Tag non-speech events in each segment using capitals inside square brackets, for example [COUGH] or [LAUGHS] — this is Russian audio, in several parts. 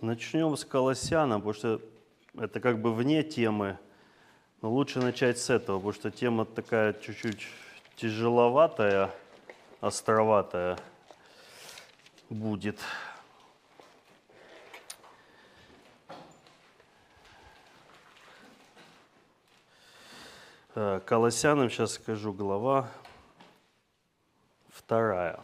Начнем с Колоссяна, потому что это как бы вне темы, но лучше начать с этого, потому что тема такая чуть-чуть тяжеловатая, островатая будет. Э, Колоссянам сейчас скажу, глава вторая.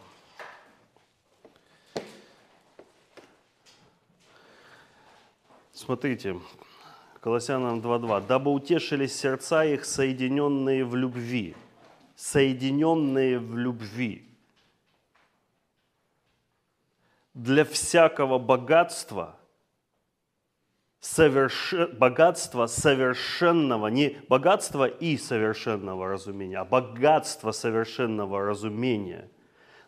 Смотрите, Колоссянам 2.2. «Дабы утешились сердца их, соединенные в любви». Соединенные в любви. Для всякого богатства, соверш... богатства совершенного, не богатства и совершенного разумения, а богатство совершенного разумения,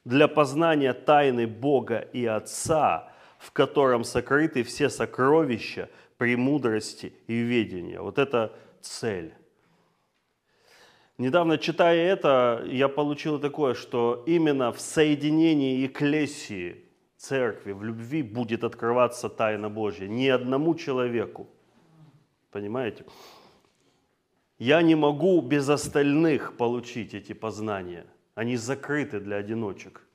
для познания тайны Бога и Отца – в котором сокрыты все сокровища премудрости и ведения. Вот это цель. Недавно читая это, я получил такое, что именно в соединении Экклесии, церкви, в любви будет открываться тайна Божья. Ни одному человеку. Понимаете? Я не могу без остальных получить эти познания. Они закрыты для одиночек.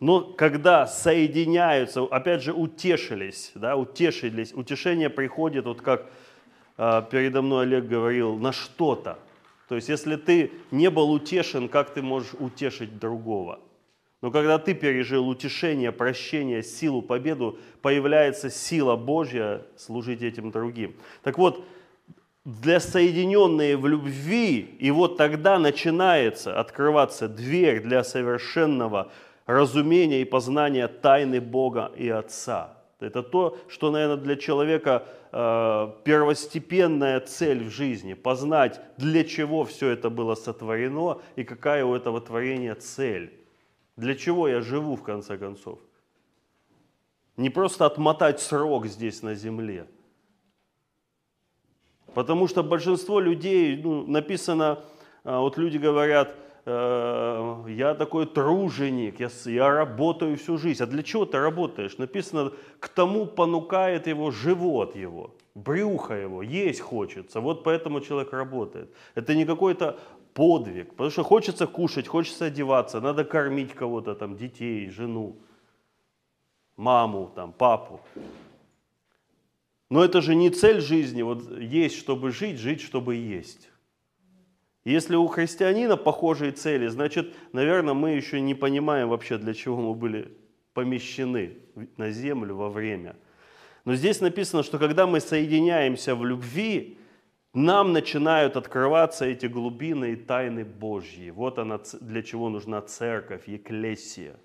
Но когда соединяются, опять же, утешились, да, утешились, утешение приходит, вот как э, передо мной Олег говорил, на что-то. То есть, если ты не был утешен, как ты можешь утешить другого? Но когда ты пережил утешение, прощение, силу, победу, появляется сила Божья служить этим другим. Так вот, для соединенные в любви, и вот тогда начинается открываться дверь для совершенного разумение и познание тайны Бога и Отца. Это то, что, наверное, для человека э, первостепенная цель в жизни. Познать, для чего все это было сотворено и какая у этого творения цель. Для чего я живу, в конце концов. Не просто отмотать срок здесь на земле. Потому что большинство людей, ну, написано, э, вот люди говорят – Э, я такой труженик, я, я работаю всю жизнь. А для чего ты работаешь? Написано, к тому понукает его живот его, брюхо его, есть хочется. Вот поэтому человек работает. Это не какой-то подвиг, потому что хочется кушать, хочется одеваться, надо кормить кого-то, там, детей, жену, маму, там, папу. Но это же не цель жизни, вот есть, чтобы жить, жить, чтобы есть. Если у христианина похожие цели, значит, наверное, мы еще не понимаем вообще, для чего мы были помещены на землю во время. Но здесь написано, что когда мы соединяемся в любви, нам начинают открываться эти глубины и тайны Божьи. Вот она, для чего нужна церковь, еклесия.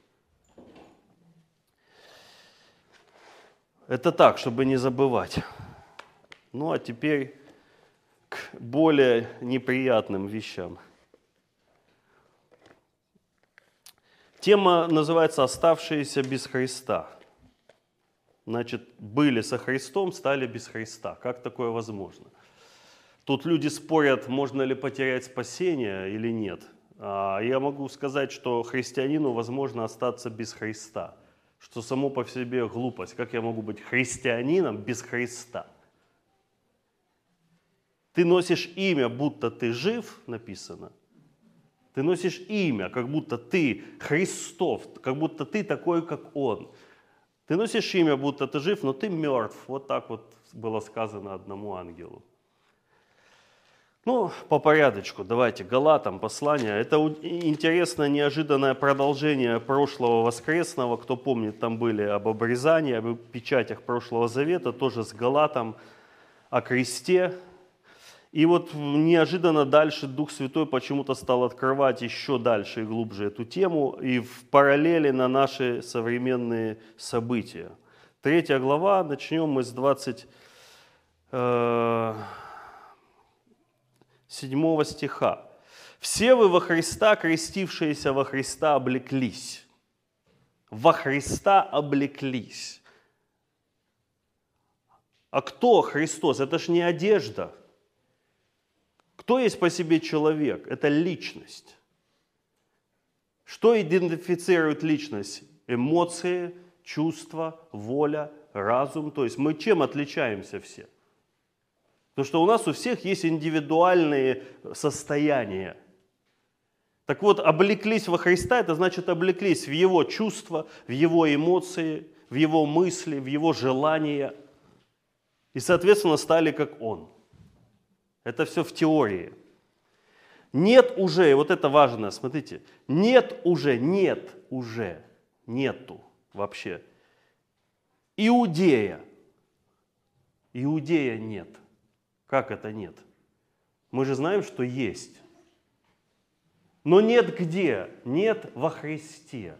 Это так, чтобы не забывать. Ну а теперь к более неприятным вещам. Тема называется «Оставшиеся без Христа». Значит, были со Христом, стали без Христа. Как такое возможно? Тут люди спорят, можно ли потерять спасение или нет. А я могу сказать, что христианину возможно остаться без Христа, что само по себе глупость. Как я могу быть христианином без Христа? Ты носишь имя, будто ты жив, написано. Ты носишь имя, как будто ты Христов, как будто ты такой, как Он. Ты носишь имя, будто ты жив, но ты мертв. Вот так вот было сказано одному ангелу. Ну, по порядочку, давайте, Галатам послание. Это интересное, неожиданное продолжение прошлого воскресного. Кто помнит, там были об обрезании, об печатях прошлого завета, тоже с Галатом, о кресте, и вот неожиданно дальше Дух Святой почему-то стал открывать еще дальше и глубже эту тему и в параллели на наши современные события. Третья глава, начнем мы с 27 э, стиха. «Все вы во Христа, крестившиеся во Христа, облеклись». Во Христа облеклись. А кто Христос? Это ж не одежда – кто есть по себе человек? Это личность. Что идентифицирует личность? Эмоции, чувства, воля, разум. То есть мы чем отличаемся все? Потому что у нас у всех есть индивидуальные состояния. Так вот, облеклись во Христа, это значит облеклись в Его чувства, в Его эмоции, в Его мысли, в Его желания. И, соответственно, стали как Он. Это все в теории. Нет уже, и вот это важно, смотрите, нет уже, нет уже, нету вообще. Иудея. Иудея нет. Как это нет? Мы же знаем, что есть. Но нет где? Нет во Христе.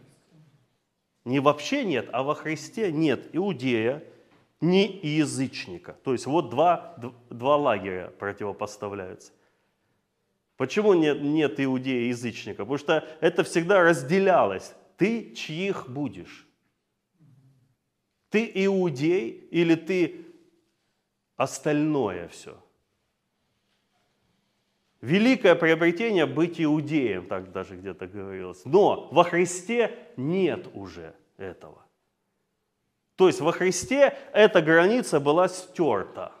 Не вообще нет, а во Христе нет иудея, ни язычника. То есть вот два, два лагеря противопоставляются. Почему нет, нет иудея язычника? Потому что это всегда разделялось. Ты чьих будешь? Ты иудей или ты остальное все? Великое приобретение быть иудеем, так даже где-то говорилось. Но во Христе нет уже этого. То есть во Христе эта граница была стерта.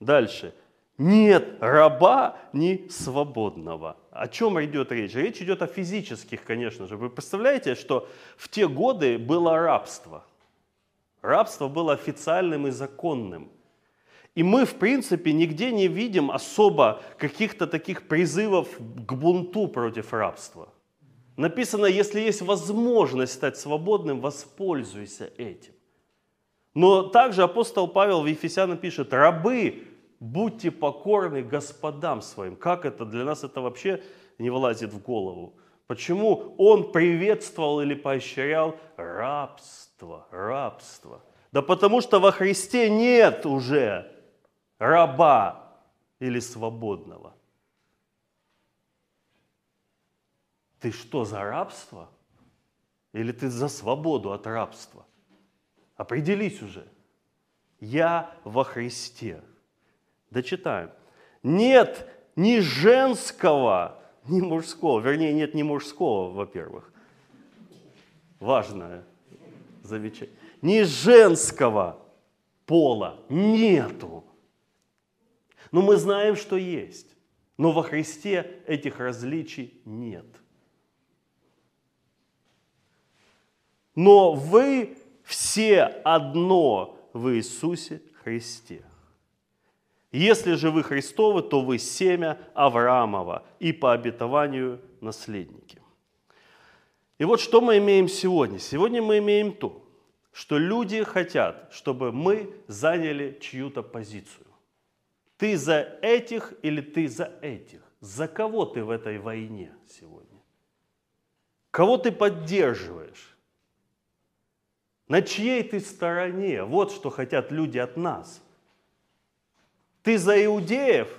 Дальше. Нет раба, ни свободного. О чем идет речь? Речь идет о физических, конечно же. Вы представляете, что в те годы было рабство. Рабство было официальным и законным. И мы, в принципе, нигде не видим особо каких-то таких призывов к бунту против рабства. Написано, если есть возможность стать свободным, воспользуйся этим. Но также апостол Павел в Ефесянам пишет, рабы, будьте покорны господам своим. Как это? Для нас это вообще не вылазит в голову. Почему он приветствовал или поощрял рабство, рабство? Да потому что во Христе нет уже раба или свободного. Ты что, за рабство? Или ты за свободу от рабства? Определись уже. Я во Христе. Дочитаем. Нет ни женского, ни мужского. Вернее, нет ни мужского, во-первых. Важное замечание. Ни женского пола нету. Но мы знаем, что есть. Но во Христе этих различий нет. Но вы все одно в Иисусе Христе. Если же вы Христовы, то вы семя Авраамова и по обетованию наследники. И вот что мы имеем сегодня. Сегодня мы имеем то, что люди хотят, чтобы мы заняли чью-то позицию. Ты за этих или ты за этих? За кого ты в этой войне сегодня? Кого ты поддерживаешь? На чьей ты стороне? Вот что хотят люди от нас. Ты за иудеев?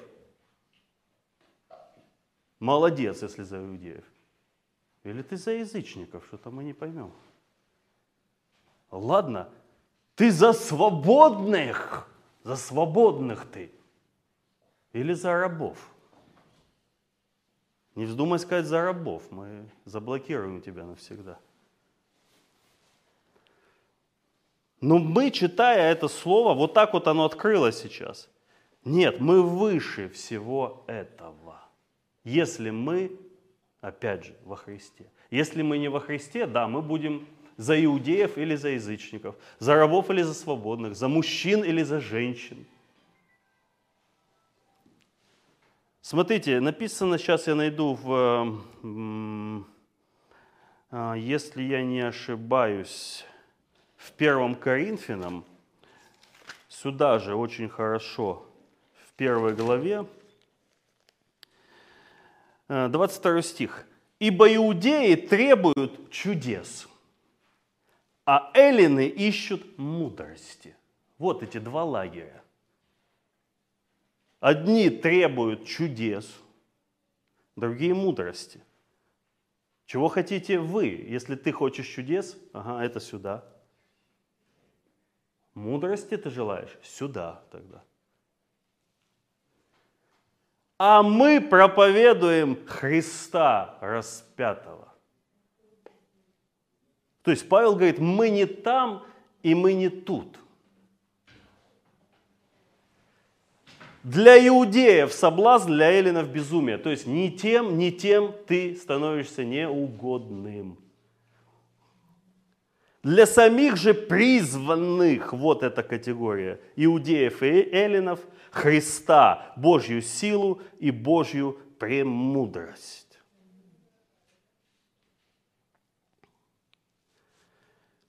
Молодец, если за иудеев. Или ты за язычников? Что-то мы не поймем. Ладно, ты за свободных, за свободных ты или за рабов. Не вздумай сказать за рабов, мы заблокируем тебя навсегда. Но мы, читая это слово, вот так вот оно открылось сейчас. Нет, мы выше всего этого. Если мы, опять же, во Христе. Если мы не во Христе, да, мы будем за иудеев или за язычников, за рабов или за свободных, за мужчин или за женщин. Смотрите, написано, сейчас я найду в, а, если я не ошибаюсь, в первом Коринфянам, сюда же очень хорошо, в первой главе, 22 э, стих. «Ибо иудеи требуют чудес, а эллины ищут мудрости». Вот эти два лагеря. Одни требуют чудес, другие мудрости. Чего хотите вы? Если ты хочешь чудес, ага, это сюда. Мудрости ты желаешь? Сюда тогда. А мы проповедуем Христа распятого. То есть Павел говорит, мы не там и мы не тут. Для иудеев соблазн, для эллинов безумие. То есть ни тем, ни тем ты становишься неугодным. Для самих же призванных, вот эта категория, иудеев и эллинов, Христа, Божью силу и Божью премудрость.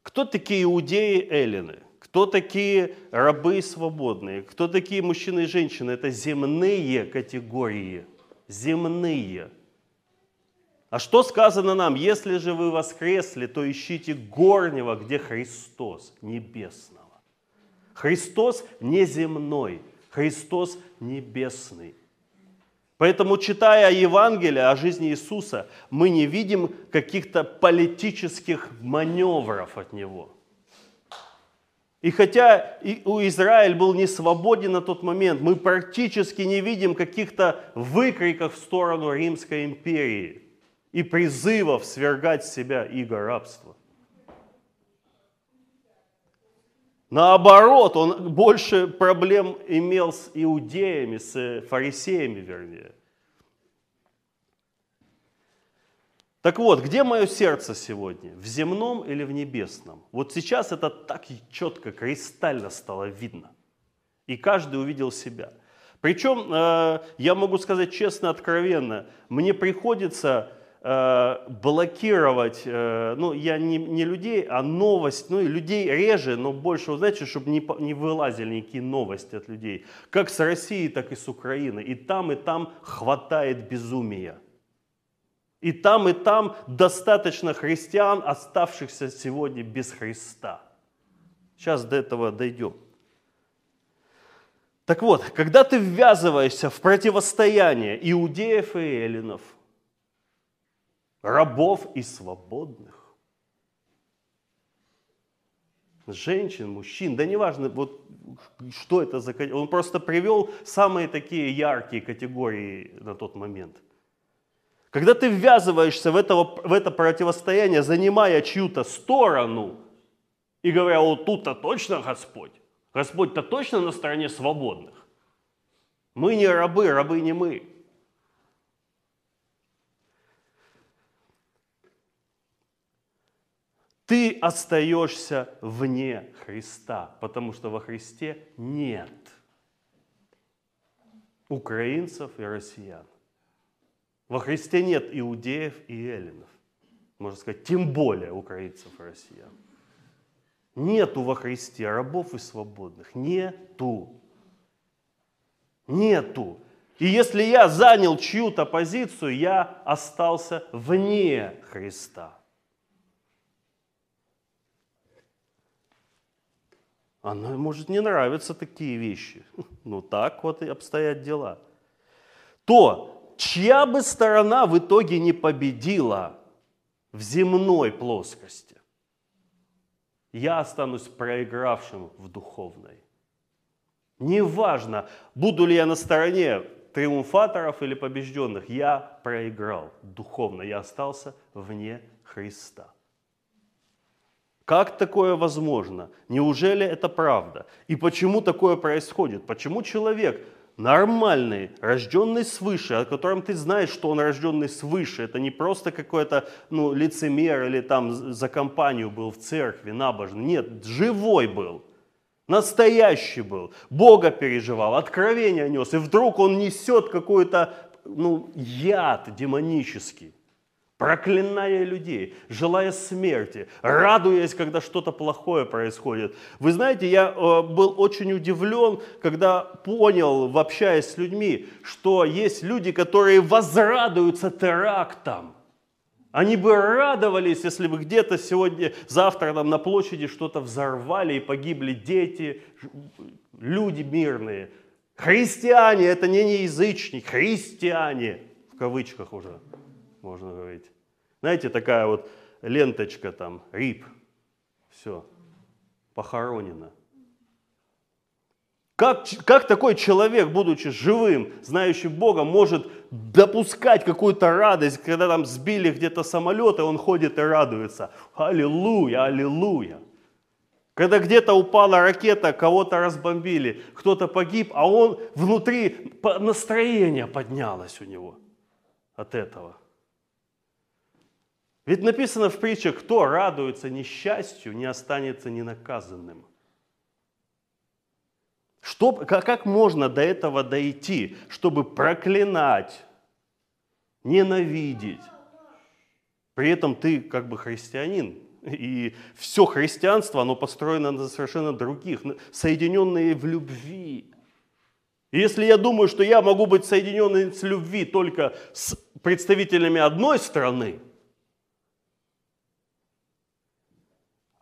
Кто такие иудеи и эллины? Кто такие рабы свободные? Кто такие мужчины и женщины? Это земные категории. Земные. А что сказано нам? Если же вы воскресли, то ищите горнего, где Христос небесного. Христос не земной, Христос небесный. Поэтому, читая Евангелие о жизни Иисуса, мы не видим каких-то политических маневров от Него – и хотя у Израиль был не свободен на тот момент, мы практически не видим каких-то выкриков в сторону Римской империи и призывов свергать с себя иго рабства. Наоборот, он больше проблем имел с иудеями, с фарисеями, вернее. Так вот, где мое сердце сегодня? В земном или в небесном? Вот сейчас это так четко, кристально стало видно. И каждый увидел себя. Причем, э, я могу сказать честно, откровенно, мне приходится блокировать, э, ну, я не, не людей, а новость, ну, и людей реже, но больше, вы знаете, чтобы не, не вылазили никакие новости от людей. Как с Россией, так и с Украины. И там, и там хватает безумия. И там, и там достаточно христиан, оставшихся сегодня без Христа. Сейчас до этого дойдем. Так вот, когда ты ввязываешься в противостояние иудеев и эллинов, рабов и свободных, женщин, мужчин, да неважно, вот что это за... Он просто привел самые такие яркие категории на тот момент. Когда ты ввязываешься в, этого, в это противостояние, занимая чью-то сторону и говоря, вот тут-то точно Господь, Господь-то точно на стороне свободных. Мы не рабы, рабы не мы. Ты остаешься вне Христа, потому что во Христе нет украинцев и россиян. Во Христе нет иудеев и эллинов. Можно сказать, тем более украинцев и россиян. Нету во Христе рабов и свободных. Нету. Нету. И если я занял чью-то позицию, я остался вне Христа. Она может не нравятся такие вещи. [LAUGHS] Ну так вот и обстоят дела. То чья бы сторона в итоге не победила в земной плоскости, я останусь проигравшим в духовной. Неважно, буду ли я на стороне триумфаторов или побежденных, я проиграл духовно, я остался вне Христа. Как такое возможно? Неужели это правда? И почему такое происходит? Почему человек нормальный, рожденный свыше, о котором ты знаешь, что он рожденный свыше. Это не просто какой-то ну, лицемер или там за компанию был в церкви, набожный. Нет, живой был, настоящий был, Бога переживал, откровение нес. И вдруг он несет какой-то ну, яд демонический проклиная людей, желая смерти, радуясь, когда что-то плохое происходит. Вы знаете, я э, был очень удивлен, когда понял, общаясь с людьми, что есть люди, которые возрадуются терактам. Они бы радовались, если бы где-то сегодня, завтра там на площади что-то взорвали и погибли дети, люди мирные. Христиане, это не язычник, христиане, в кавычках уже можно говорить. Знаете, такая вот ленточка там, рип, все, похоронено. Как, как такой человек, будучи живым, знающим Бога, может допускать какую-то радость, когда там сбили где-то самолет, и он ходит и радуется? Аллилуйя, аллилуйя. Когда где-то упала ракета, кого-то разбомбили, кто-то погиб, а он внутри настроение поднялось у него от этого. Ведь написано в притчах, кто радуется несчастью, не останется ненаказанным. Что, как можно до этого дойти, чтобы проклинать, ненавидеть? При этом ты как бы христианин, и все христианство, оно построено на совершенно других, соединенные в любви. И если я думаю, что я могу быть соединенным с любви только с представителями одной страны,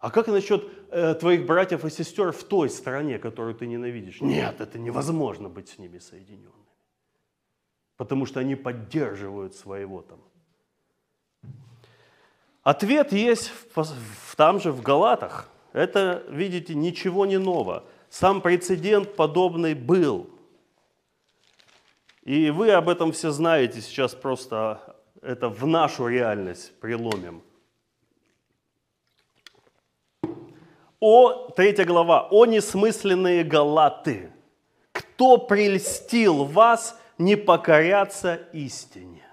а как насчет э, твоих братьев и сестер в той стране, которую ты ненавидишь? Нет, это невозможно быть с ними соединенными. Потому что они поддерживают своего там Ответ есть в, там же в Галатах. Это, видите, ничего не ново. Сам прецедент подобный был. И вы об этом все знаете, сейчас просто это в нашу реальность приломим. О, третья глава, о несмысленные галаты, кто прельстил вас не покоряться истине?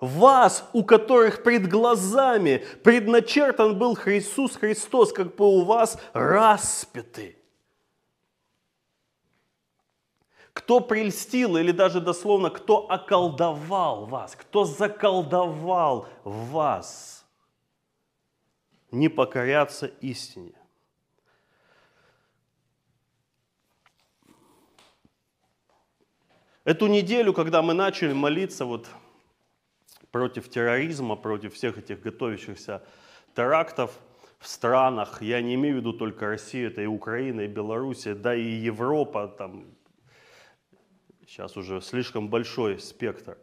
вас, у которых пред глазами предначертан был Иисус Христос, как бы у вас распятый. Кто прельстил, или даже дословно, кто околдовал вас, кто заколдовал вас, не покоряться истине. Эту неделю, когда мы начали молиться, вот против терроризма, против всех этих готовящихся терактов в странах. Я не имею в виду только Россию, это и Украина, и Белоруссия, да и Европа, там сейчас уже слишком большой спектр.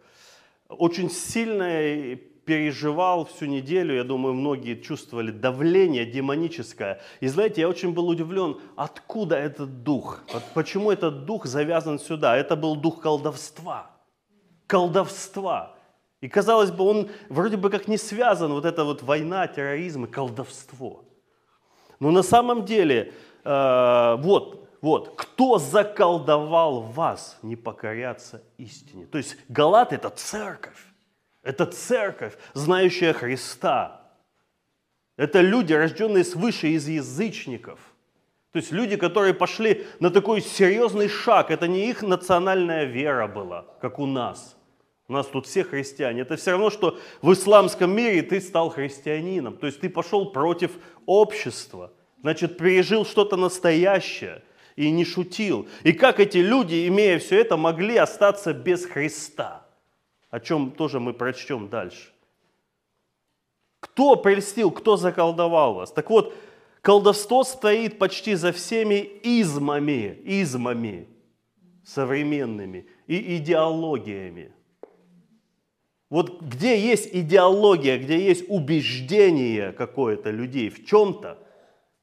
Очень сильно переживал всю неделю, я думаю, многие чувствовали давление демоническое. И знаете, я очень был удивлен, откуда этот дух, почему этот дух завязан сюда. Это был дух колдовства. Колдовства. И казалось бы, он вроде бы как не связан, вот эта вот война, терроризм и колдовство. Но на самом деле, э, вот, вот, кто заколдовал вас не покоряться истине? То есть Галат это церковь. Это церковь, знающая Христа. Это люди, рожденные свыше из язычников. То есть люди, которые пошли на такой серьезный шаг. Это не их национальная вера была, как у нас – у нас тут все христиане. Это все равно, что в исламском мире ты стал христианином. То есть ты пошел против общества. Значит, пережил что-то настоящее и не шутил. И как эти люди, имея все это, могли остаться без Христа? О чем тоже мы прочтем дальше. Кто прельстил, кто заколдовал вас? Так вот, колдовство стоит почти за всеми измами, измами современными и идеологиями. Вот где есть идеология, где есть убеждение какое-то людей в чем-то,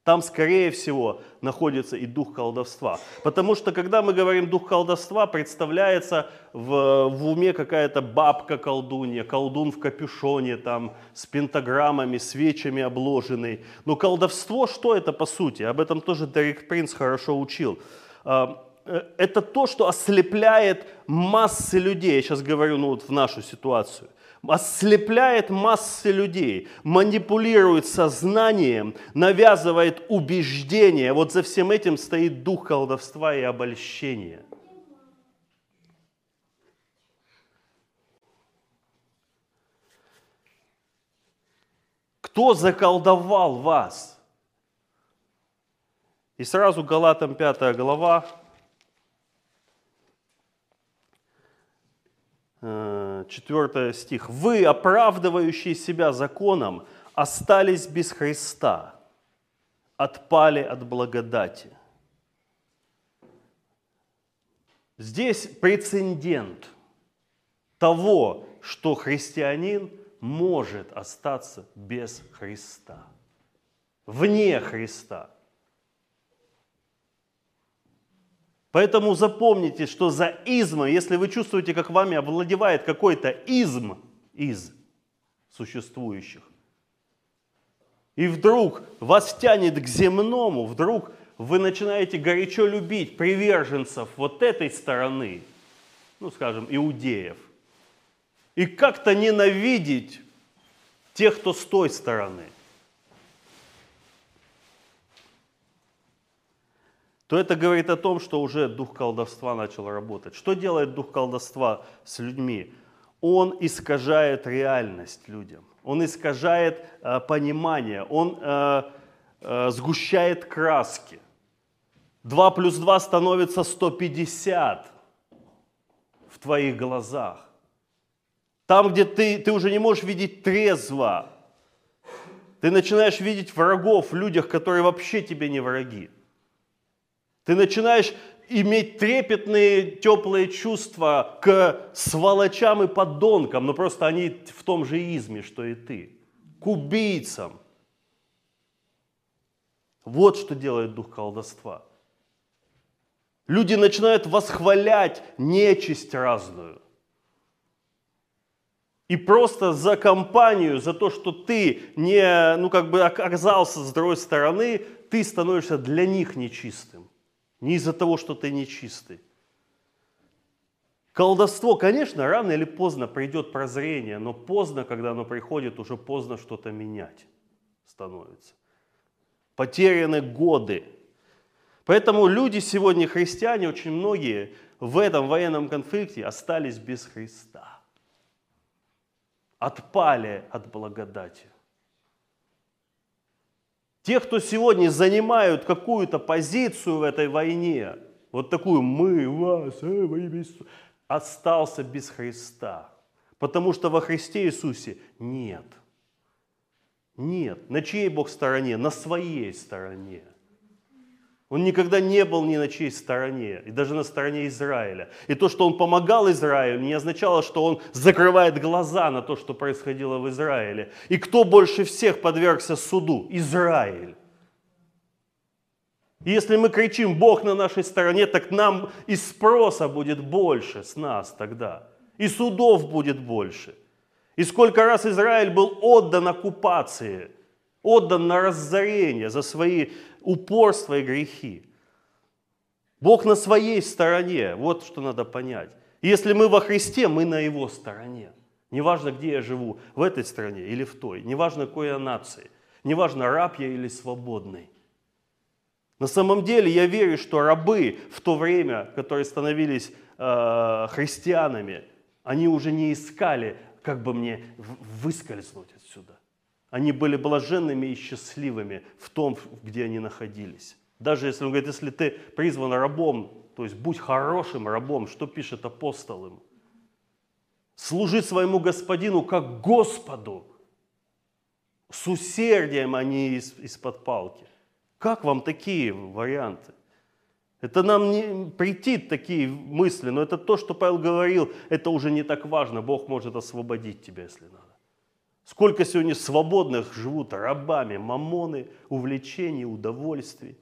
там, скорее всего, находится и дух колдовства. Потому что, когда мы говорим дух колдовства, представляется в, в уме какая-то бабка-колдунья, колдун в капюшоне, там, с пентаграммами, свечами обложенный. Но колдовство, что это по сути? Об этом тоже Дерек Принц хорошо учил. А, Э, это то, что ослепляет массы людей. Я сейчас говорю ну, вот в нашу ситуацию. Ослепляет массы людей, манипулирует сознанием, навязывает убеждения. Вот за всем этим стоит дух колдовства и обольщения. Кто заколдовал вас? И сразу Галатам 5 глава, 4 э, стих. «Вы, оправдывающие себя законом, остались без Христа, отпали от благодати». Здесь прецедент того, что христианин может остаться без Христа, вне Христа. Поэтому запомните, что за измом, если вы чувствуете, как вами овладевает какой-то изм из существующих, и вдруг вас тянет к земному, вдруг вы начинаете горячо любить приверженцев вот этой стороны, ну, скажем, иудеев, и как-то ненавидеть тех, кто с той стороны, то это говорит о том, что уже дух колдовства начал работать. Что делает дух колдовства с людьми? Он искажает реальность людям, он искажает э, понимание, он э, э, сгущает краски. 2 плюс 2 становится 150 в твоих глазах. Там, где ты, ты уже не можешь видеть трезво, ты начинаешь видеть врагов в людях, которые вообще тебе не враги. Ты начинаешь иметь трепетные, теплые чувства к сволочам и подонкам, но просто они в том же изме, что и ты. К убийцам. Вот что делает дух колдовства. Люди начинают восхвалять нечисть разную. И просто за компанию, за то, что ты не, ну как бы оказался с другой стороны, ты становишься для них нечистым. Не из-за того, что ты нечистый. Колдовство, конечно, рано или поздно придет прозрение, но поздно, когда оно приходит, уже поздно что-то менять становится. Потеряны годы, Поэтому люди сегодня, христиане, очень многие в этом военном конфликте остались без Христа. Отпали от благодати. Те, кто сегодня занимают какую-то позицию в этой войне, вот такую «мы вас, э, во имя Иисуса», остался без Христа. Потому что во Христе Иисусе нет. Нет. На чьей Бог стороне? На своей стороне. Он никогда не был ни на чьей стороне, и даже на стороне Израиля. И то, что он помогал Израилю, не означало, что он закрывает глаза на то, что происходило в Израиле. И кто больше всех подвергся суду? Израиль. И если мы кричим «Бог на нашей стороне», так нам и спроса будет больше с нас тогда. И судов будет больше. И сколько раз Израиль был отдан оккупации, отдан на разорение за свои упорство и грехи. Бог на своей стороне, вот что надо понять. если мы во Христе, мы на Его стороне. Неважно, где я живу, в этой стране или в той, неважно, какой я нации, неважно, раб я или свободный. На самом деле я верю, что рабы в то время, которые становились э, христианами, они уже не искали, как бы мне выскользнуть. Они были блаженными и счастливыми в том, где они находились. Даже если он говорит, если ты призван рабом, то есть будь хорошим рабом, что пишет апостол им? Служи своему господину как Господу, с усердием, а не из, из-под палки. Как вам такие варианты? Это нам не прийти такие мысли, но это то, что Павел говорил, это уже не так важно. Бог может освободить тебя, если надо. Сколько сегодня свободных живут рабами мамоны, увлечений, удовольствий.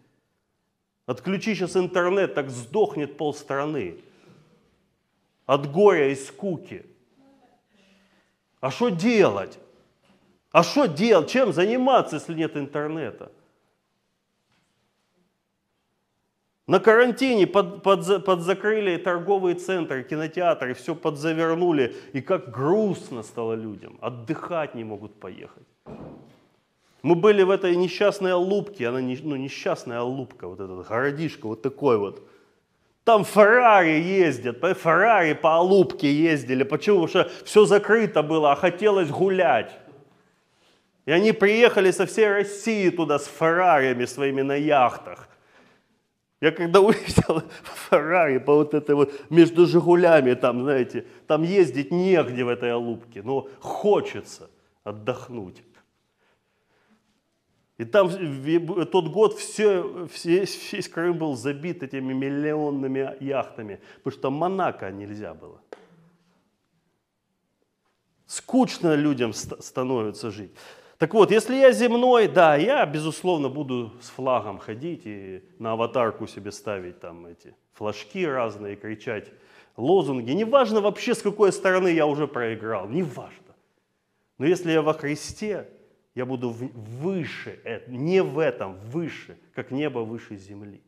Отключи сейчас интернет, так сдохнет полстраны. От горя и скуки. А что делать? А что делать? Чем заниматься, если нет интернета? На карантине под, под, подзакрыли торговые центры, кинотеатры, все подзавернули. И как грустно стало людям. Отдыхать не могут поехать. Мы были в этой несчастной Алубке, она не, ну, несчастная Алубка, вот этот городишко вот такой вот. Там Феррари ездят, Феррари по Алубке ездили. Почему? Потому что все закрыто было, а хотелось гулять. И они приехали со всей России туда с Феррариями своими на яхтах. Я когда [LAUGHS] увидел Феррари по вот этой вот между Жигулями, там, знаете, там ездить негде в этой Алубке, но хочется отдохнуть. И там тот год все, все, весь Крым был забит этими миллионными яхтами, потому что Монако нельзя было. Скучно людям становится жить. Так вот, если я земной, да, я, безусловно, буду с флагом ходить и на аватарку себе ставить там эти флажки разные, кричать лозунги. Неважно вообще, с какой стороны я уже проиграл, неважно. Но если я во Христе, я буду выше, не в этом, выше, как небо выше земли.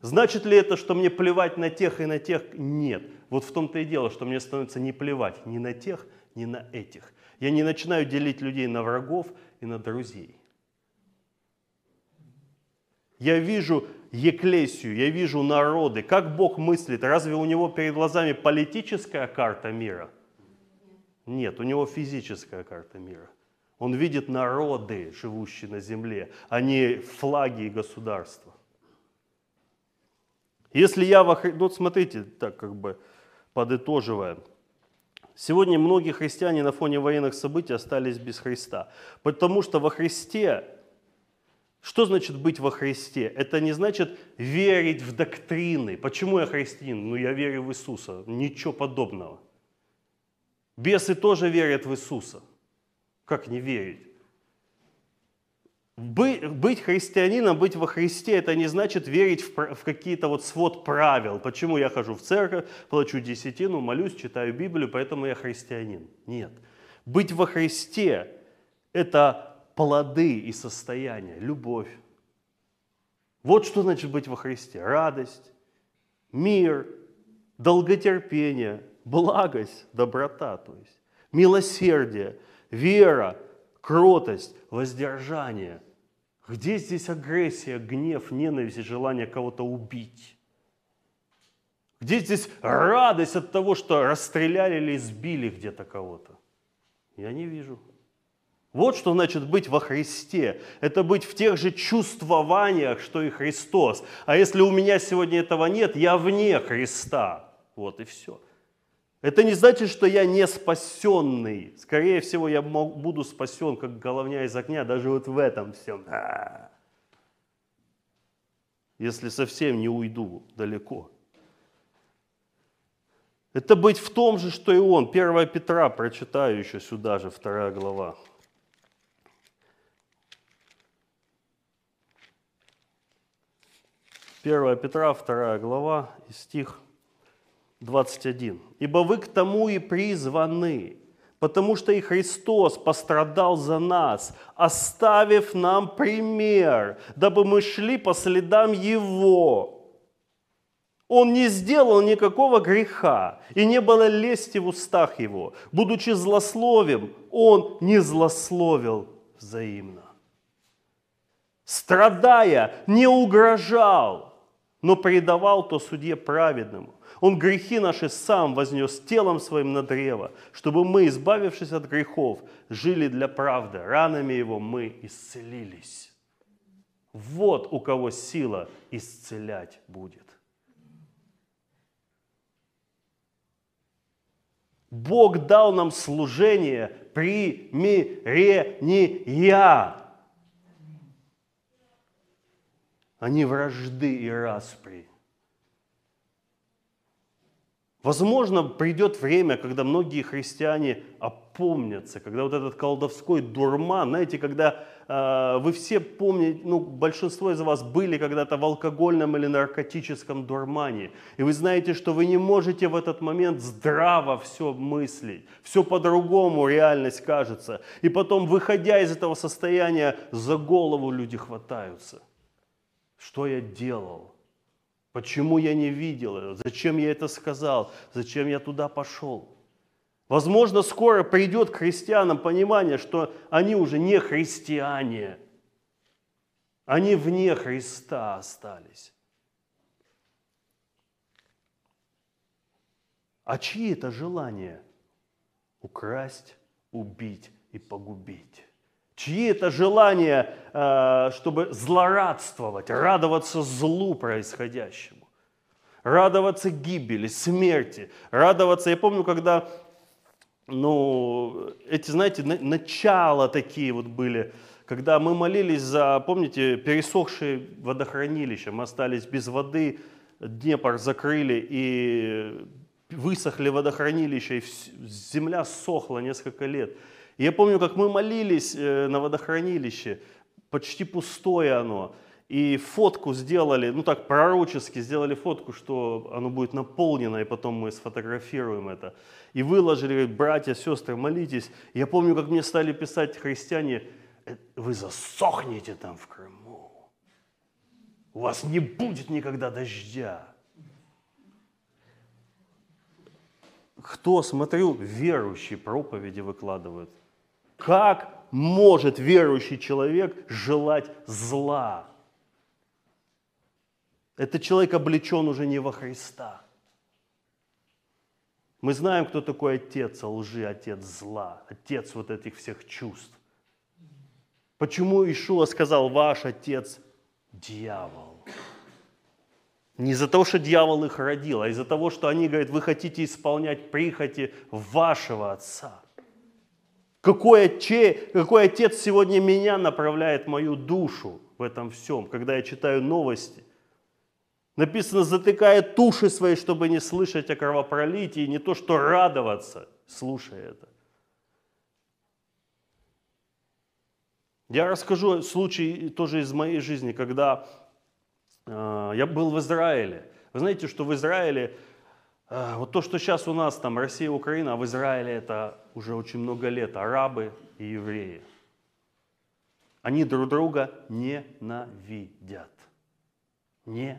Значит ли это, что мне плевать на тех и на тех? Нет. Вот в том-то и дело, что мне становится не плевать ни на тех, ни на этих. Я не начинаю делить людей на врагов и на друзей. Я вижу Еклесию, я вижу народы, как Бог мыслит. Разве у него перед глазами политическая карта мира? Нет, у него физическая карта мира. Он видит народы, живущие на земле, а не флаги и государства. Если я во Христе, вот смотрите, так как бы подытоживая, Сегодня многие христиане на фоне военных событий остались без Христа, потому что во Христе что значит быть во Христе? Это не значит верить в доктрины. Почему я христианин? Ну, я верю в Иисуса. Ничего подобного. Бесы тоже верят в Иисуса. Как не верить? Быть христианином, быть во Христе, это не значит верить в, в какие-то вот свод правил. Почему я хожу в церковь, плачу десятину, молюсь, читаю Библию, поэтому я христианин. Нет. Быть во Христе – это плоды и состояние, любовь. Вот что значит быть во Христе. Радость, мир, долготерпение, благость, доброта, то есть милосердие, вера, кротость, воздержание – где здесь агрессия, гнев, ненависть и желание кого-то убить? Где здесь радость от того, что расстреляли или избили где-то кого-то? Я не вижу. Вот что значит быть во Христе. Это быть в тех же чувствованиях, что и Христос. А если у меня сегодня этого нет, я вне Христа. Вот и все. Это не значит, что я не спасенный. Скорее всего, я буду спасен, как головня из огня, даже вот в этом всем. Если совсем не уйду далеко. Это быть в том же, что и он. 1 Петра, прочитаю еще сюда же, вторая глава. Первая Петра, вторая глава, и стих 21. «Ибо вы к тому и призваны, потому что и Христос пострадал за нас, оставив нам пример, дабы мы шли по следам Его. Он не сделал никакого греха, и не было лести в устах Его. Будучи злословим, Он не злословил взаимно. Страдая, не угрожал, но предавал то судье праведному он грехи наши сам вознес телом своим на древо, чтобы мы, избавившись от грехов, жили для правды. Ранами его мы исцелились. Вот у кого сила исцелять будет. Бог дал нам служение примирения, а не вражды и распри. Возможно, придет время, когда многие христиане опомнятся, когда вот этот колдовской дурман, знаете, когда э, вы все помните, ну, большинство из вас были когда-то в алкогольном или наркотическом дурмане, и вы знаете, что вы не можете в этот момент здраво все мыслить, все по-другому реальность кажется, и потом, выходя из этого состояния, за голову люди хватаются. Что я делал? Почему я не видел? Зачем я это сказал? Зачем я туда пошел? Возможно, скоро придет к христианам понимание, что они уже не христиане. Они вне Христа остались. А чьи это желания? Украсть, убить и погубить. Чьи это желания, э, чтобы злорадствовать, радоваться злу происходящему, радоваться гибели, смерти, радоваться. Я помню, когда, ну, эти, знаете, начала такие вот были, когда мы молились за, помните, пересохшие водохранилища, мы остались без воды, Днепр закрыли и высохли водохранилища, и земля сохла несколько лет. Я помню, как мы молились э, на водохранилище, почти пустое оно, и фотку сделали, ну так пророчески сделали фотку, что оно будет наполнено, и потом мы сфотографируем это. И выложили, говорит, братья, сестры, молитесь. Я помню, как мне стали писать христиане, «Э, вы засохнете там в Крыму. У вас не будет никогда дождя. Кто, смотрю, верующие проповеди выкладывают. Как может верующий человек желать зла? Этот человек облечен уже не во Христа. Мы знаем, кто такой отец лжи, отец зла, отец вот этих всех чувств. Почему Ишуа сказал, ваш отец дьявол? Не из-за того, что дьявол их родил, а из-за того, что они говорят, вы хотите исполнять прихоти вашего отца. Какой, отец, какой отец сегодня меня направляет мою душу в этом всем, когда я читаю новости? Написано, затыкает уши свои, чтобы не слышать о кровопролитии, не то что радоваться, слушая это. Я расскажу случай тоже из моей жизни, когда э, я был в Израиле. Вы знаете, что в Израиле, вот то, что сейчас у нас там Россия, Украина, а в Израиле это уже очень много лет, арабы и евреи. Они друг друга ненавидят. Не,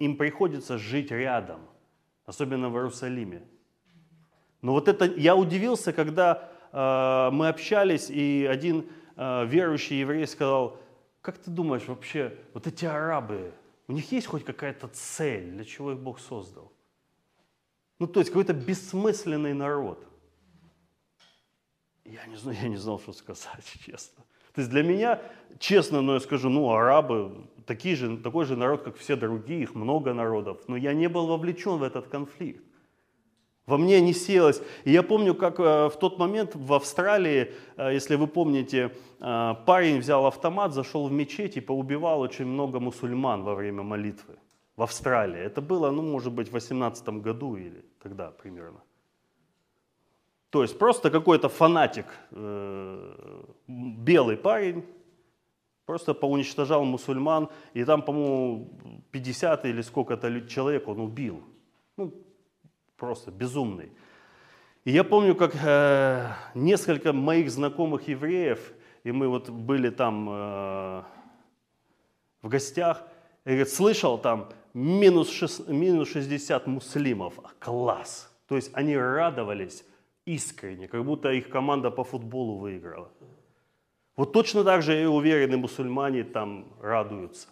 им приходится жить рядом, особенно в Иерусалиме. Но вот это, я удивился, когда э, мы общались, и один э, верующий еврей сказал, как ты думаешь вообще, вот эти арабы, у них есть хоть какая-то цель, для чего их Бог создал? Ну, то есть какой-то бессмысленный народ. Я не знаю, я не знал, что сказать, [LAUGHS] честно. То есть для меня, честно, но я скажу, ну, арабы, такие же, такой же народ, как все другие, их много народов, но я не был вовлечен в этот конфликт. Во мне не селось. И я помню, как э, в тот момент в Австралии, э, если вы помните, э, парень взял автомат, зашел в мечеть и поубивал очень много мусульман во время молитвы в Австралии. Это было, ну, может быть, в 18 году или тогда примерно. То есть просто какой-то фанатик, э, белый парень, просто поуничтожал мусульман, и там, по-моему, 50 или сколько-то человек он убил. Ну, просто безумный. И я помню, как э, несколько моих знакомых евреев, и мы вот были там э, в гостях, и говорит, слышал там минус, 6, минус 60 муслимов. Класс! То есть они радовались искренне, как будто их команда по футболу выиграла. Вот точно так же и уверенные мусульмане там радуются.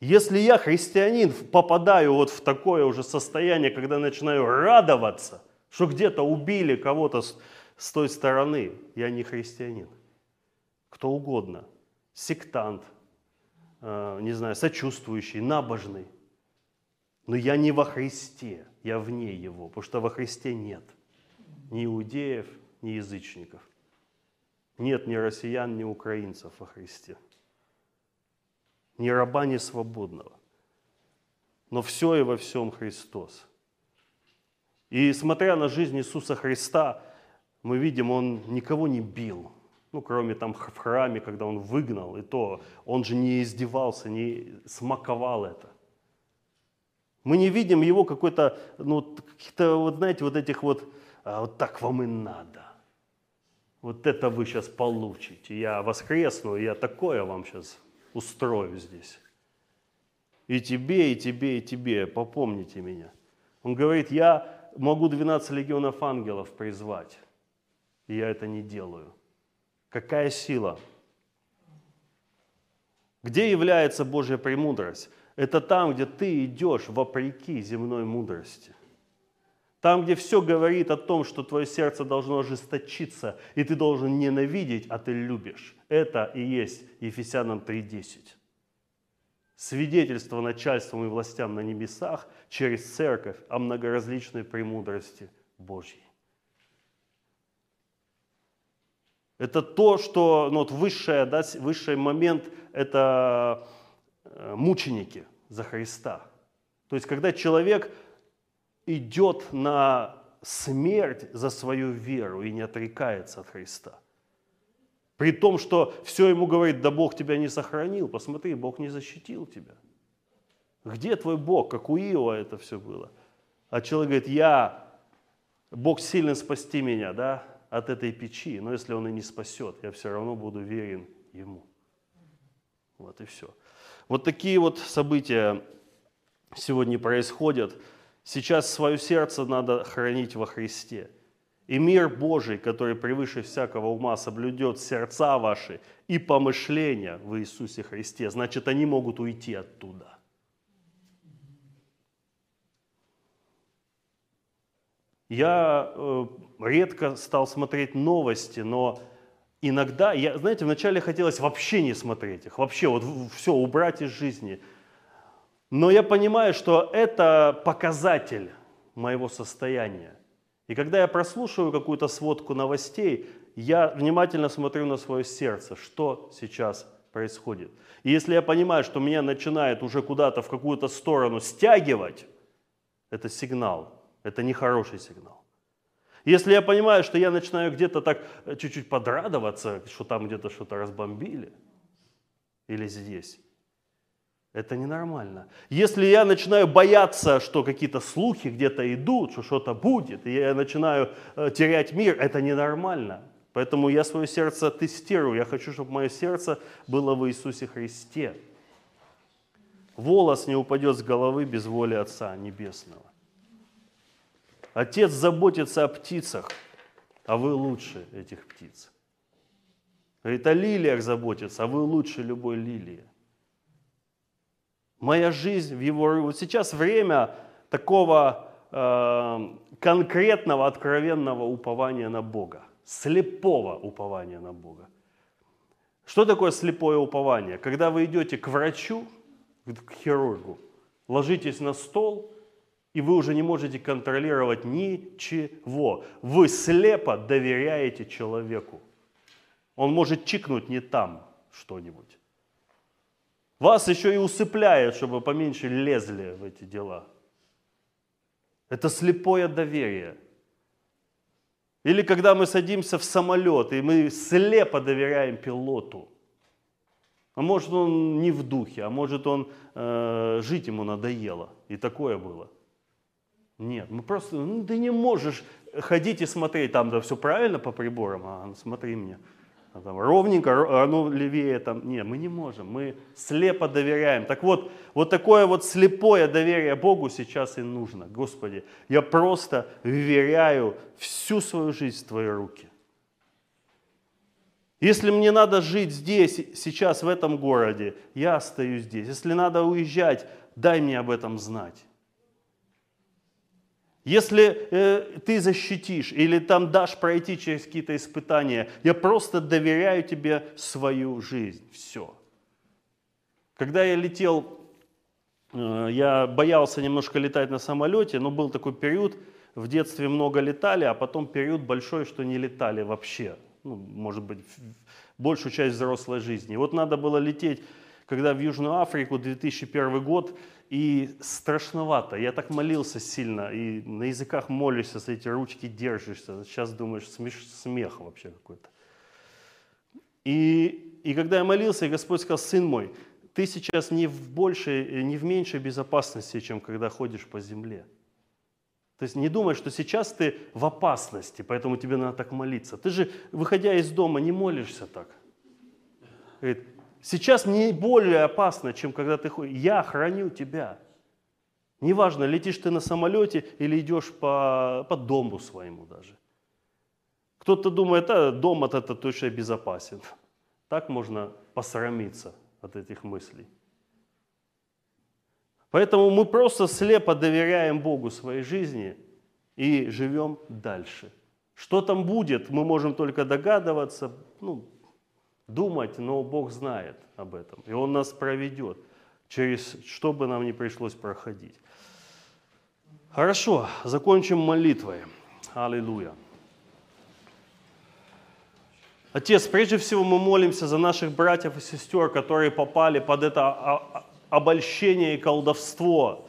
Если я, христианин, попадаю вот в такое уже состояние, когда начинаю радоваться, что где-то убили кого-то с, с той стороны, я не христианин. Кто угодно, сектант, не знаю, сочувствующий, набожный. Но я не во Христе я вне его, потому что во Христе нет ни иудеев, ни язычников. Нет ни россиян, ни украинцев во Христе. Ни раба, ни свободного. Но все и во всем Христос. И смотря на жизнь Иисуса Христа, мы видим, Он никого не бил. Ну, кроме там в храме, когда Он выгнал, и то Он же не издевался, не смаковал это. Мы не видим его какой-то, ну, каких-то, вот знаете, вот этих вот, а, вот так вам и надо. Вот это вы сейчас получите. Я воскресну, я такое вам сейчас устрою здесь. И тебе, и тебе, и тебе, попомните меня. Он говорит, я могу 12 легионов ангелов призвать, и я это не делаю. Какая сила? Где является Божья премудрость? Это там, где ты идешь вопреки земной мудрости. Там, где все говорит о том, что твое сердце должно ожесточиться, и ты должен ненавидеть, а ты любишь. Это и есть Ефесянам 3.10. Свидетельство начальством и властям на небесах через церковь о многоразличной премудрости Божьей. Это то, что ну, вот высшее, да, высший момент – это Э, мученики за Христа. То есть, когда человек идет на смерть за свою веру и не отрекается от Христа. При том, что все ему говорит, да Бог тебя не сохранил, посмотри, Бог не защитил тебя. Где твой Бог? Как у Иова это все было. А человек говорит, я, Бог сильно спасти меня, да, от этой печи, но если он и не спасет, я все равно буду верен ему. Вот и все. Вот такие вот события сегодня происходят. Сейчас свое сердце надо хранить во Христе. И мир Божий, который превыше всякого ума соблюдет сердца ваши и помышления в Иисусе Христе, значит, они могут уйти оттуда. Я э, редко стал смотреть новости, но иногда, я, знаете, вначале хотелось вообще не смотреть их, вообще вот все убрать из жизни. Но я понимаю, что это показатель моего состояния. И когда я прослушиваю какую-то сводку новостей, я внимательно смотрю на свое сердце, что сейчас происходит. И если я понимаю, что меня начинает уже куда-то в какую-то сторону стягивать, это сигнал, это нехороший сигнал. Если я понимаю, что я начинаю где-то так э, чуть-чуть подрадоваться, что там где-то что-то разбомбили, или здесь, это ненормально. Если я начинаю бояться, что какие-то слухи где-то идут, что что-то будет, и я начинаю э, терять мир, это ненормально. Поэтому я свое сердце тестирую. Я хочу, чтобы мое сердце было в Иисусе Христе. Волос не упадет с головы без воли Отца Небесного. Отец заботится о птицах, а вы лучше этих птиц. Говорит, о лилиях заботится, а вы лучше любой лилии. Моя жизнь в его... Вот сейчас время такого э, конкретного, откровенного упования на Бога. Слепого упования на Бога. Что такое слепое упование? Когда вы идете к врачу, к хирургу, ложитесь на стол, и вы уже не можете контролировать ничего. Вы слепо доверяете человеку. Он может чикнуть не там что-нибудь. Вас еще и усыпляет, чтобы поменьше лезли в эти дела. Это слепое доверие. Или когда мы садимся в самолет, и мы слепо доверяем пилоту. А может он не в духе, а может он э, жить ему надоело. И такое было. Нет, мы просто, ну, ты не можешь ходить и смотреть, там да все правильно по приборам, а ну, смотри мне там, ровненько, оно левее там. Нет, мы не можем, мы слепо доверяем. Так вот, вот такое вот слепое доверие Богу сейчас и нужно. Господи, я просто вверяю всю свою жизнь в Твои руки. Если мне надо жить здесь, сейчас, в этом городе, я остаюсь здесь. Если надо уезжать, дай мне об этом знать. Если э, ты защитишь или там дашь пройти через какие-то испытания, я просто доверяю тебе свою жизнь. Все. Когда я летел, э, я боялся немножко летать на самолете, но был такой период, в детстве много летали, а потом период большой, что не летали вообще. Ну, может быть, большую часть взрослой жизни. Вот надо было лететь, когда в Южную Африку, 2001 год, и страшновато. Я так молился сильно, и на языках молишься, с эти ручки держишься. Сейчас думаешь, смех, смех вообще какой-то. И, и когда я молился, и Господь сказал, сын мой, ты сейчас не в большей, не в меньшей безопасности, чем когда ходишь по земле. То есть не думай, что сейчас ты в опасности, поэтому тебе надо так молиться. Ты же, выходя из дома, не молишься так. Говорит, Сейчас не более опасно, чем когда ты ходишь. Я храню тебя. Неважно, летишь ты на самолете или идешь по, по дому своему даже. Кто-то думает, а дом от этого точно безопасен. Так можно посрамиться от этих мыслей. Поэтому мы просто слепо доверяем Богу своей жизни и живем дальше. Что там будет, мы можем только догадываться, ну, думать, но Бог знает об этом. И Он нас проведет через что бы нам ни пришлось проходить. Хорошо, закончим молитвой. Аллилуйя. Отец, прежде всего мы молимся за наших братьев и сестер, которые попали под это обольщение и колдовство.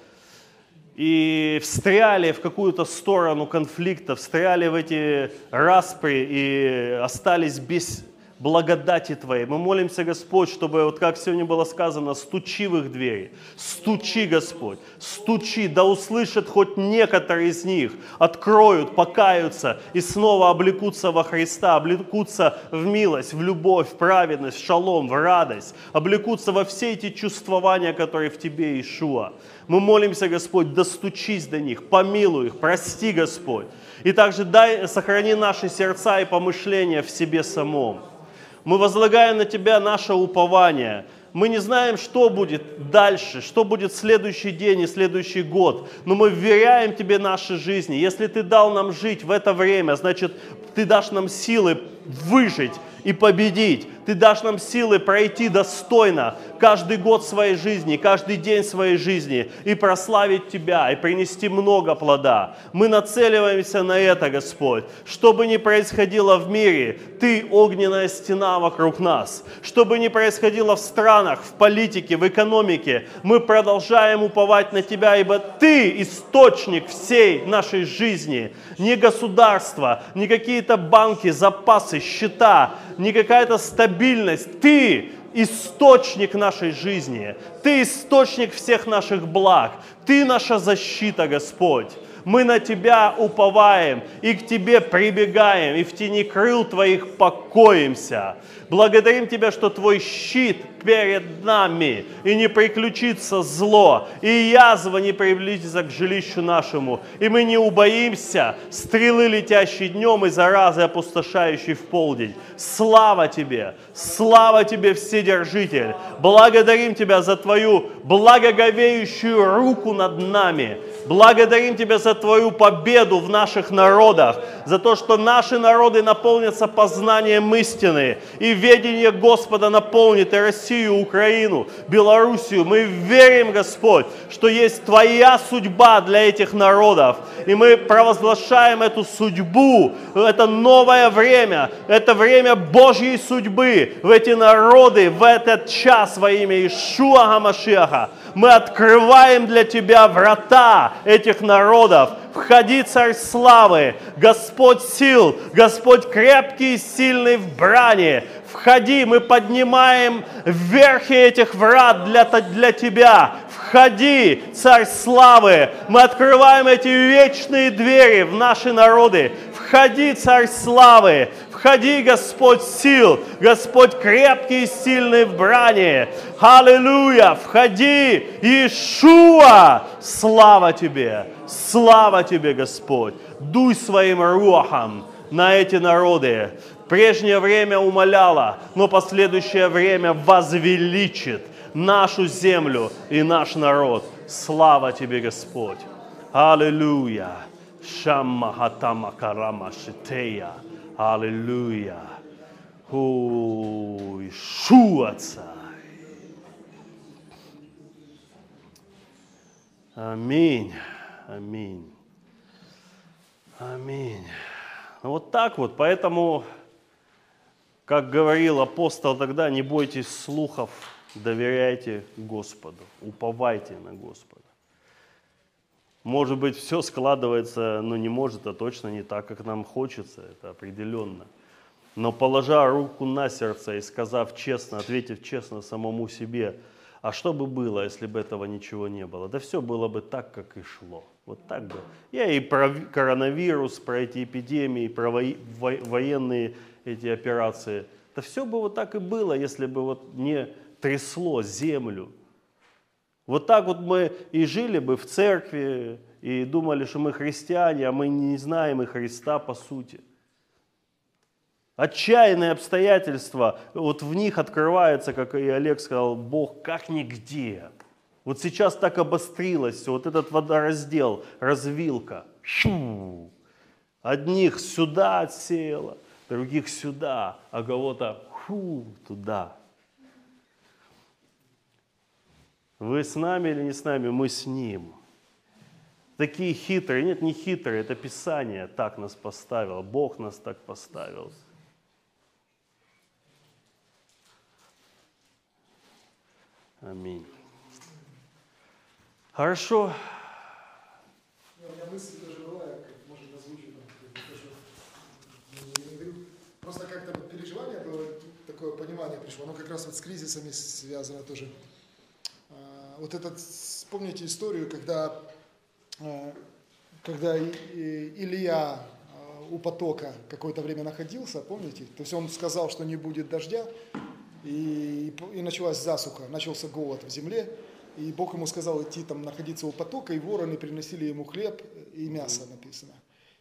и встряли в какую-то сторону конфликта, встряли в эти распри и остались без благодати Твоей. Мы молимся, Господь, чтобы, вот как сегодня было сказано, стучи в их двери. Стучи, Господь, стучи, да услышат хоть некоторые из них, откроют, покаются и снова облекутся во Христа, облекутся в милость, в любовь, в праведность, в шалом, в радость, облекутся во все эти чувствования, которые в Тебе, Иешуа. Мы молимся, Господь, достучись до них, помилуй их, прости, Господь. И также дай, сохрани наши сердца и помышления в себе самом. Мы возлагаем на Тебя наше упование. Мы не знаем, что будет дальше, что будет следующий день и следующий год, но мы вверяем Тебе наши жизни. Если Ты дал нам жить в это время, значит, Ты дашь нам силы выжить и победить. Ты дашь нам силы пройти достойно каждый год своей жизни, каждый день своей жизни и прославить Тебя, и принести много плода. Мы нацеливаемся на это, Господь. Что бы ни происходило в мире, Ты огненная стена вокруг нас. Что бы ни происходило в странах, в политике, в экономике, мы продолжаем уповать на Тебя, ибо Ты источник всей нашей жизни. Не государство, не какие-то банки, запасы, счета, не какая-то стабильность. Ты источник нашей жизни. Ты источник всех наших благ. Ты наша защита, Господь. Мы на Тебя уповаем и к Тебе прибегаем, и в тени крыл Твоих покоимся. Благодарим Тебя, что Твой щит перед нами, и не приключится зло, и язва не приблизится к жилищу нашему, и мы не убоимся стрелы, летящей днем, и заразы, опустошающей в полдень. Слава Тебе! Слава Тебе, Вседержитель! Благодарим Тебя за Твою благоговеющую руку над нами. Благодарим Тебя за Твою победу в наших народах, за то, что наши народы наполнятся познанием истины, и ведение Господа наполнит и Россию, Украину, Белоруссию. Мы верим, Господь, что есть Твоя судьба для этих народов. И мы провозглашаем эту судьбу, это новое время, это время Божьей судьбы в эти народы, в этот час во имя Ишуа Гамашиаха. Мы открываем для Тебя врата этих народов, Входи, Царь славы, Господь сил, Господь крепкий и сильный в брани. Входи, мы поднимаем верхи этих врат для, для Тебя. Входи, Царь славы, мы открываем эти вечные двери в наши народы. Входи, Царь славы, Входи, Господь сил, Господь крепкий и сильный в брани. Аллилуйя! Входи, Иешуа! Слава Тебе! Слава Тебе, Господь! Дуй своим рухом на эти народы. Прежнее время умоляло, но последующее время возвеличит нашу землю и наш народ. Слава Тебе, Господь! Аллилуйя! Шамма хатама карама шитея. Аллилуйя. О, Ишуа Царь. Аминь. Аминь. Аминь. Ну, вот так вот, поэтому, как говорил апостол тогда, не бойтесь слухов, доверяйте Господу, уповайте на Господа. Может быть, все складывается, но не может, а точно не так, как нам хочется, это определенно. Но положа руку на сердце и сказав честно, ответив честно самому себе, а что бы было, если бы этого ничего не было? Да все было бы так, как и шло. Вот так бы. Я и про коронавирус, про эти эпидемии, про военные эти операции. Да все бы вот так и было, если бы вот не трясло землю, вот так вот мы и жили бы в церкви, и думали, что мы христиане, а мы не знаем и Христа по сути. Отчаянные обстоятельства, вот в них открывается, как и Олег сказал, Бог как нигде. Вот сейчас так обострилось, вот этот водораздел, развилка. Шу! Одних сюда отсеяло, других сюда, а кого-то туда. Вы с нами или не с нами? Мы с Ним. Такие хитрые. Нет, не хитрые, это Писание так нас поставило. Бог нас так поставил. Аминь. Хорошо. У меня мысль тоже была, как, может, озвучу. Просто как-то переживание было, такое понимание пришло. Оно как раз вот с кризисами связано тоже. Вот этот, вспомните историю, когда, а, когда Илья а, у потока какое-то время находился, помните? То есть он сказал, что не будет дождя, и, и началась засуха, начался голод в земле, и Бог ему сказал идти там находиться у потока, и вороны приносили ему хлеб и мясо написано.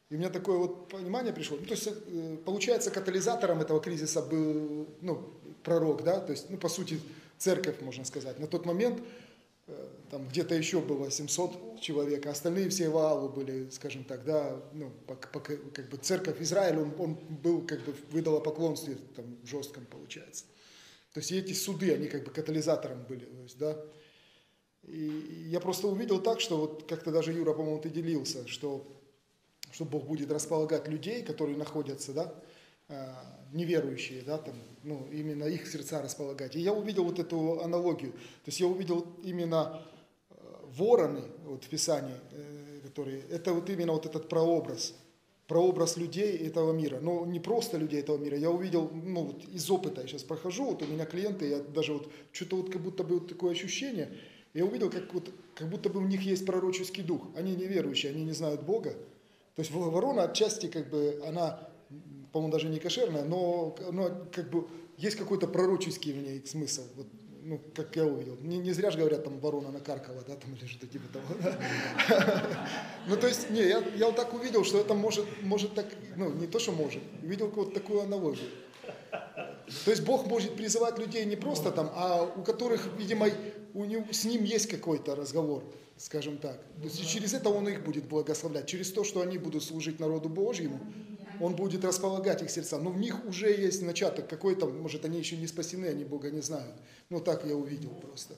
И у меня такое вот понимание пришло. Ну, то есть, э, получается, катализатором этого кризиса был ну, пророк, да, то есть, ну, по сути, церковь, можно сказать. На тот момент э, там где-то еще было 700 человек, а остальные все Ваалу были, скажем так, да, ну, как бы церковь Израиль, он, он был, как бы, выдал о поклонстве там жестком, получается. То есть эти суды, они как бы катализатором были, то есть, да. И я просто увидел так, что вот как-то даже Юра, по-моему, ты делился, что, что Бог будет располагать людей, которые находятся, да, а, неверующие, да, там, ну, именно их сердца располагать. И я увидел вот эту аналогию. То есть я увидел именно э, вороны вот в Писании, э, которые, это вот именно вот этот прообраз, прообраз людей этого мира. Но не просто людей этого мира. Я увидел, ну вот из опыта я сейчас прохожу, вот у меня клиенты, я даже вот что-то вот как будто бы вот такое ощущение, я увидел, как, вот, как будто бы у них есть пророческий дух. Они неверующие, они не знают Бога. То есть ворона отчасти как бы, она, по-моему, даже не кошерная, но, но как бы есть какой-то пророческий в ней смысл. Вот, ну, как я увидел. Не, не зря же говорят, там, ворона накаркала, да, там, или что-то типа того. [LAUGHS] Ну, то есть, не, я, я вот так увидел, что это может, может так, ну, не то, что может, увидел вот такую аналогию. То есть Бог может призывать людей не просто там, а у которых, видимо, у него, с ним есть какой-то разговор, скажем так. То есть через это Он их будет благословлять. Через то, что они будут служить народу Божьему, Он будет располагать их сердца. Но в них уже есть начаток какой-то, может, они еще не спасены, они Бога не знают. Ну, так я увидел просто.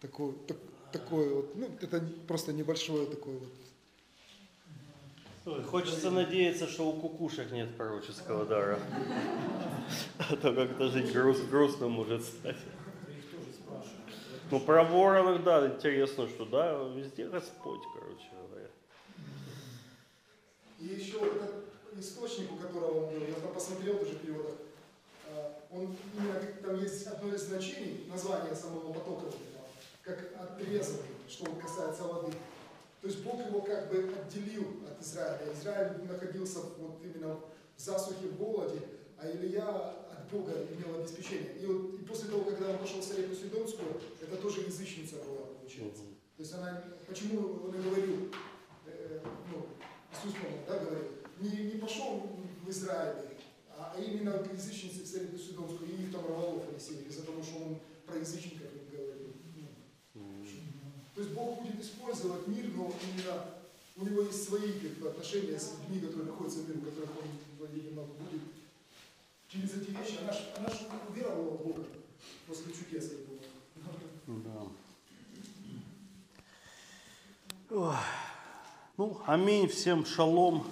Такой, так, такое вот, ну, это просто небольшое такое вот. Ой, Хочется надеяться, что у кукушек нет пророческого дара. А то как-то жить груз, грустно может стать. Ну, про воронов, да, интересно, что, да, везде Господь, короче говоря. И еще источник, у которого он был, я там посмотрел тоже переводах, а, он именно там есть одно из значений, название самого потока как отрезанный, что вот касается воды. То есть Бог его как бы отделил от Израиля. Израиль находился вот именно в засухе, в голоде, а Илья от Бога имел обеспечение. И, вот, и после того, когда он пошел в Сарепу Сидонскую, это тоже язычница была, получается. То есть она, почему он и говорил, э, ну, Иисус, по-моему, да, говорил, не, не пошел в Израиль, а, а именно к язычнице в Сарепу Сидонскую, и их там рвало фарисеев, из-за того, что он про язычников им говорил. Ну, то есть Бог будет использовать мир, но именно у него есть свои как бы, отношения с людьми, которые находятся в мире, которых он, видимо, будет через эти вещи. Она же она ж уверовала в Бога после чудес этого. Да. Ой. Ну, аминь, всем шалом.